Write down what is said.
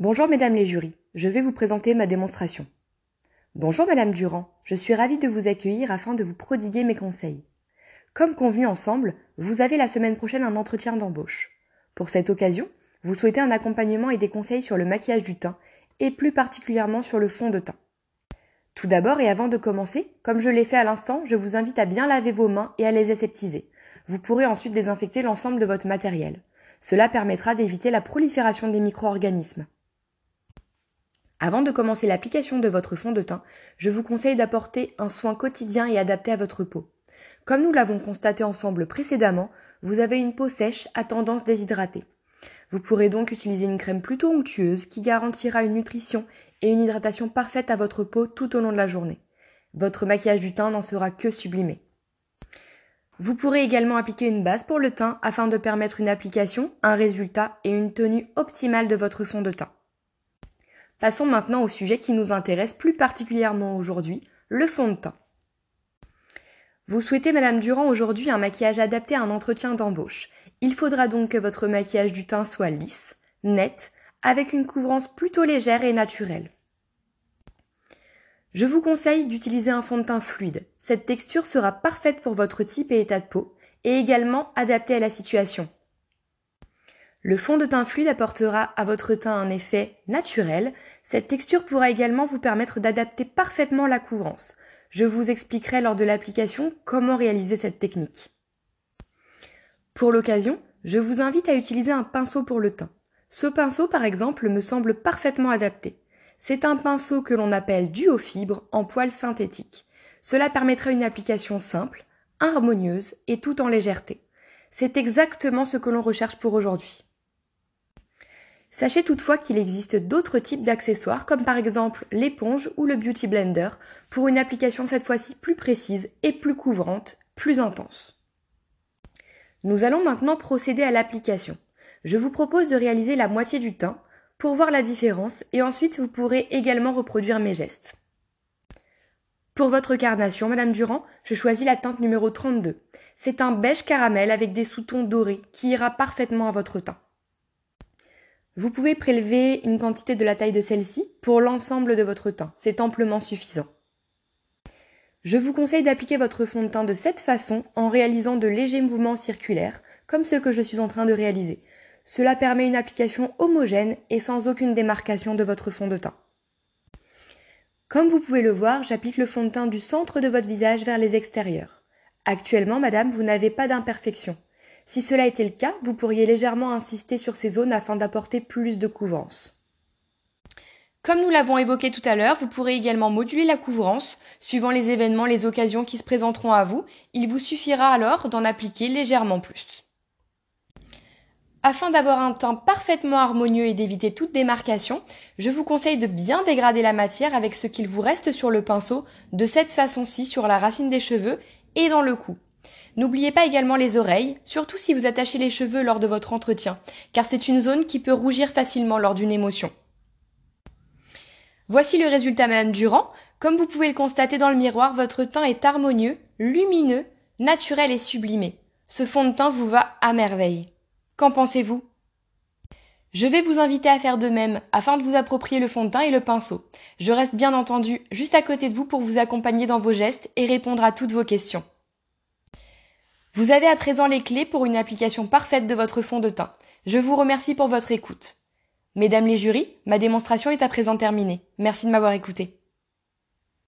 Bonjour mesdames les jurys, je vais vous présenter ma démonstration. Bonjour madame Durand, je suis ravie de vous accueillir afin de vous prodiguer mes conseils. Comme convenu ensemble, vous avez la semaine prochaine un entretien d'embauche. Pour cette occasion, vous souhaitez un accompagnement et des conseils sur le maquillage du teint, et plus particulièrement sur le fond de teint. Tout d'abord et avant de commencer, comme je l'ai fait à l'instant, je vous invite à bien laver vos mains et à les aseptiser. Vous pourrez ensuite désinfecter l'ensemble de votre matériel. Cela permettra d'éviter la prolifération des micro-organismes. Avant de commencer l'application de votre fond de teint, je vous conseille d'apporter un soin quotidien et adapté à votre peau. Comme nous l'avons constaté ensemble précédemment, vous avez une peau sèche à tendance déshydratée. Vous pourrez donc utiliser une crème plutôt onctueuse qui garantira une nutrition et une hydratation parfaite à votre peau tout au long de la journée. Votre maquillage du teint n'en sera que sublimé. Vous pourrez également appliquer une base pour le teint afin de permettre une application, un résultat et une tenue optimale de votre fond de teint. Passons maintenant au sujet qui nous intéresse plus particulièrement aujourd'hui, le fond de teint. Vous souhaitez, Madame Durand, aujourd'hui un maquillage adapté à un entretien d'embauche. Il faudra donc que votre maquillage du teint soit lisse, net, avec une couvrance plutôt légère et naturelle. Je vous conseille d'utiliser un fond de teint fluide. Cette texture sera parfaite pour votre type et état de peau, et également adaptée à la situation. Le fond de teint fluide apportera à votre teint un effet naturel. Cette texture pourra également vous permettre d'adapter parfaitement la couvrance. Je vous expliquerai lors de l'application comment réaliser cette technique. Pour l'occasion, je vous invite à utiliser un pinceau pour le teint. Ce pinceau, par exemple, me semble parfaitement adapté. C'est un pinceau que l'on appelle duo fibre en poils synthétique. Cela permettra une application simple, harmonieuse et tout en légèreté. C'est exactement ce que l'on recherche pour aujourd'hui. Sachez toutefois qu'il existe d'autres types d'accessoires comme par exemple l'éponge ou le beauty blender pour une application cette fois-ci plus précise et plus couvrante, plus intense. Nous allons maintenant procéder à l'application. Je vous propose de réaliser la moitié du teint pour voir la différence et ensuite vous pourrez également reproduire mes gestes. Pour votre carnation, Madame Durand, je choisis la teinte numéro 32. C'est un beige caramel avec des sous-tons dorés qui ira parfaitement à votre teint. Vous pouvez prélever une quantité de la taille de celle-ci pour l'ensemble de votre teint. C'est amplement suffisant. Je vous conseille d'appliquer votre fond de teint de cette façon en réalisant de légers mouvements circulaires, comme ceux que je suis en train de réaliser. Cela permet une application homogène et sans aucune démarcation de votre fond de teint. Comme vous pouvez le voir, j'applique le fond de teint du centre de votre visage vers les extérieurs. Actuellement, madame, vous n'avez pas d'imperfection. Si cela était le cas, vous pourriez légèrement insister sur ces zones afin d'apporter plus de couvrance. Comme nous l'avons évoqué tout à l'heure, vous pourrez également moduler la couvrance suivant les événements, les occasions qui se présenteront à vous. Il vous suffira alors d'en appliquer légèrement plus. Afin d'avoir un teint parfaitement harmonieux et d'éviter toute démarcation, je vous conseille de bien dégrader la matière avec ce qu'il vous reste sur le pinceau de cette façon-ci sur la racine des cheveux et dans le cou. N'oubliez pas également les oreilles, surtout si vous attachez les cheveux lors de votre entretien, car c'est une zone qui peut rougir facilement lors d'une émotion. Voici le résultat, Madame Durand. Comme vous pouvez le constater dans le miroir, votre teint est harmonieux, lumineux, naturel et sublimé. Ce fond de teint vous va à merveille. Qu'en pensez-vous? Je vais vous inviter à faire de même afin de vous approprier le fond de teint et le pinceau. Je reste bien entendu juste à côté de vous pour vous accompagner dans vos gestes et répondre à toutes vos questions. Vous avez à présent les clés pour une application parfaite de votre fond de teint. Je vous remercie pour votre écoute. Mesdames les jurys, ma démonstration est à présent terminée. Merci de m'avoir écouté.